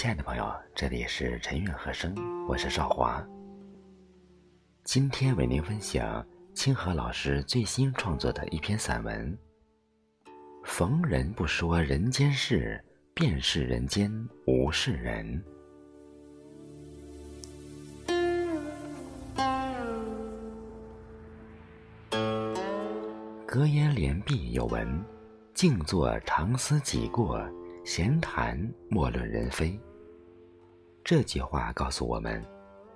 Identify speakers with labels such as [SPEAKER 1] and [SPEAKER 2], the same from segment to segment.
[SPEAKER 1] 亲爱的朋友，这里是陈韵和声，我是少华。今天为您分享清河老师最新创作的一篇散文。逢人不说人间事，便是人间无事人。格言联璧有文：“静坐常思己过，闲谈莫论人非。”这句话告诉我们，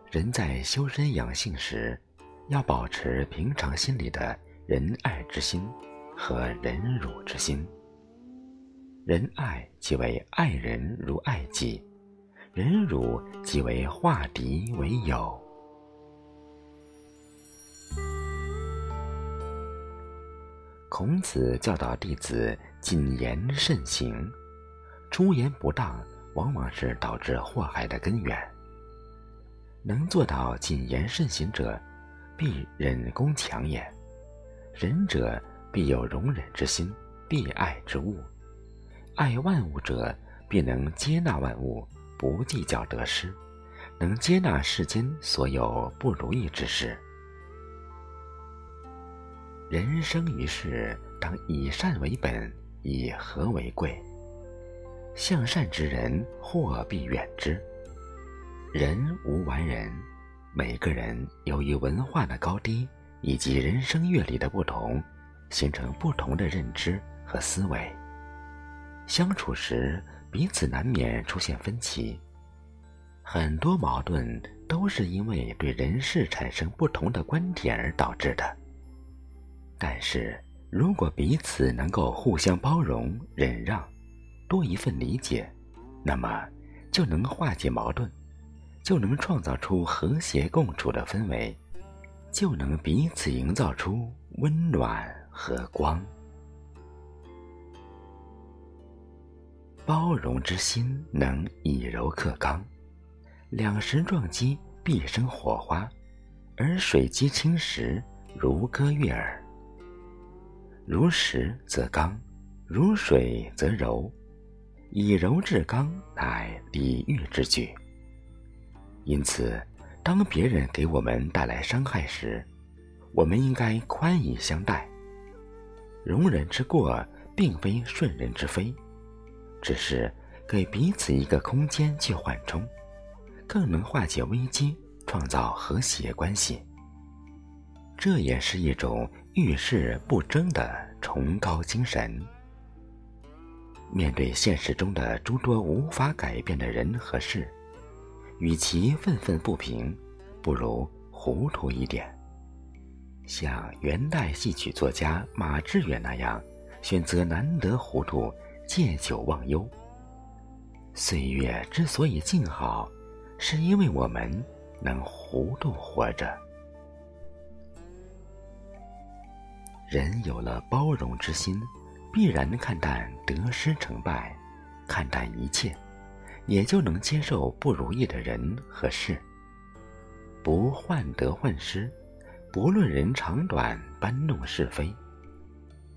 [SPEAKER 1] 人在修身养性时，要保持平常心里的仁爱之心和忍辱之心。仁爱即为爱人如爱己，忍辱即为化敌为友。孔子教导弟子谨言慎行，出言不当。往往是导致祸害的根源。能做到谨言慎行者，必忍攻强也；仁者必有容忍之心，必爱之物。爱万物者，必能接纳万物，不计较得失，能接纳世间所有不如意之事。人生于世，当以善为本，以和为贵。向善之人，祸必远之。人无完人，每个人由于文化的高低以及人生阅历的不同，形成不同的认知和思维。相处时，彼此难免出现分歧。很多矛盾都是因为对人事产生不同的观点而导致的。但是如果彼此能够互相包容、忍让，多一份理解，那么就能化解矛盾，就能创造出和谐共处的氛围，就能彼此营造出温暖和光。包容之心能以柔克刚，两石撞击必生火花，而水击青石如歌悦耳。如石则刚，如水则柔。以柔制刚，乃礼遇之举。因此，当别人给我们带来伤害时，我们应该宽以相待。容人之过，并非顺人之非，只是给彼此一个空间去缓冲，更能化解危机，创造和谐关系。这也是一种遇事不争的崇高精神。面对现实中的诸多无法改变的人和事，与其愤愤不平，不如糊涂一点。像元代戏曲作家马致远那样，选择难得糊涂，借酒忘忧。岁月之所以静好，是因为我们能糊涂活着。人有了包容之心。必然看淡得失成败，看淡一切，也就能接受不如意的人和事。不患得患失，不论人长短，搬弄是非，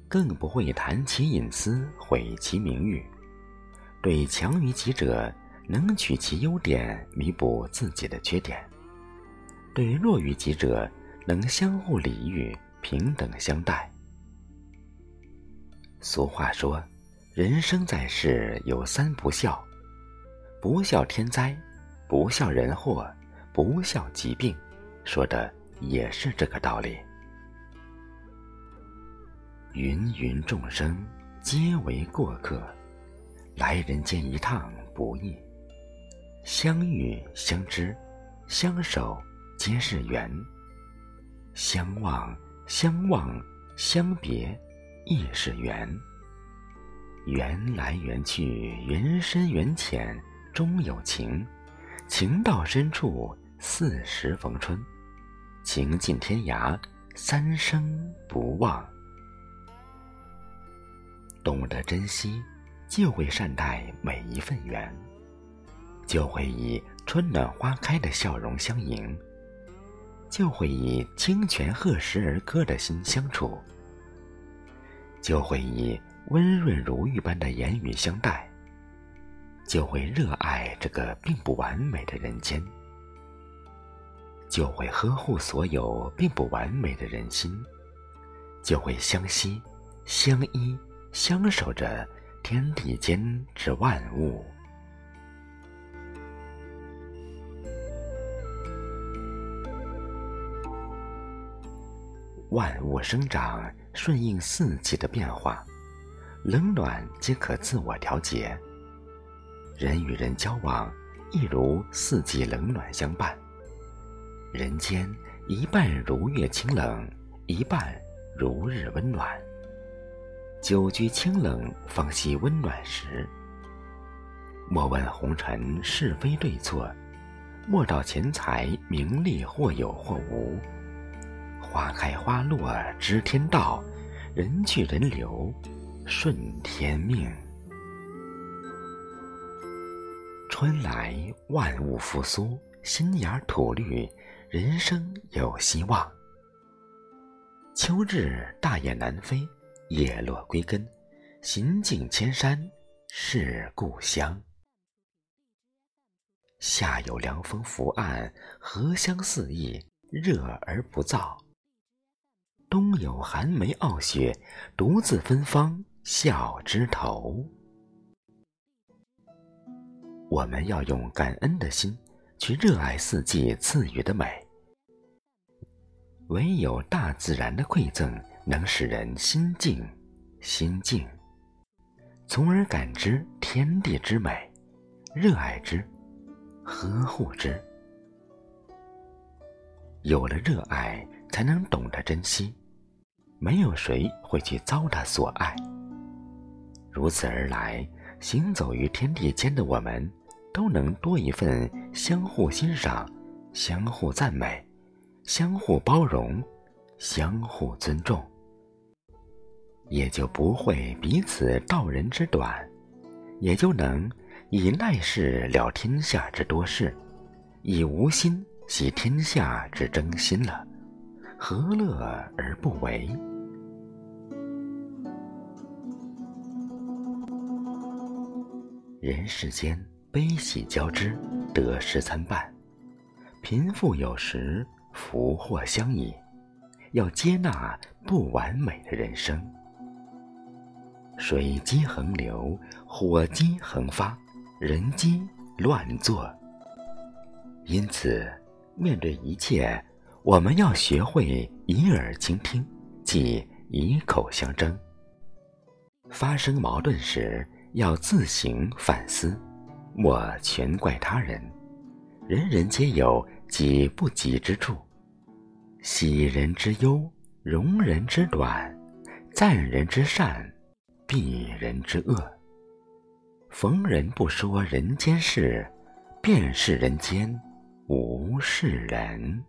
[SPEAKER 1] 更不会谈其隐私，毁其名誉。对强于己者，能取其优点弥补自己的缺点；对弱于己者，能相互礼遇，平等相待。俗话说：“人生在世有三不孝，不孝天灾，不孝人祸，不孝疾病。”说的也是这个道理。芸芸众生皆为过客，来人间一趟不易。相遇相知，相守皆是缘。相望相望相别。亦是缘，缘来缘去，缘深缘浅，终有情。情到深处，四时逢春。情尽天涯，三生不忘。懂得珍惜，就会善待每一份缘，就会以春暖花开的笑容相迎，就会以清泉和石而歌的心相处。就会以温润如玉般的言语相待，就会热爱这个并不完美的人间，就会呵护所有并不完美的人心，就会相惜、相依、相守着天地间之万物。万物生长顺应四季的变化，冷暖皆可自我调节。人与人交往，亦如四季冷暖相伴。人间一半如月清冷，一半如日温暖。久居清冷，方惜温暖时。莫问红尘是非对错，莫道钱财名利或有或无。花开花落知天道，人去人留顺天命。春来万物复苏，新芽吐绿，人生有希望。秋日大雁南飞，叶落归根，行尽千山是故乡。夏有凉风拂岸，荷香四溢，热而不燥。冬有寒梅傲雪，独自芬芳笑枝头。我们要用感恩的心去热爱四季赐予的美，唯有大自然的馈赠能使人心静心静，从而感知天地之美，热爱之，呵护之。有了热爱，才能懂得珍惜，没有谁会去糟蹋所爱。如此而来。行走于天地间的我们，都能多一份相互欣赏、相互赞美、相互包容、相互尊重，也就不会彼此道人之短，也就能以赖事了天下之多事，以无心系天下之争心了，何乐而不为？人世间悲喜交织，得失参半，贫富有时，福祸相依。要接纳不完美的人生。水机横流，火机横发，人机乱作。因此，面对一切，我们要学会以耳倾听，即以口相争。发生矛盾时。要自行反思，莫全怪他人。人人皆有己不及之处，喜人之忧，容人之短，赞人之善，避人之恶。逢人不说人间事，便是人间无事人。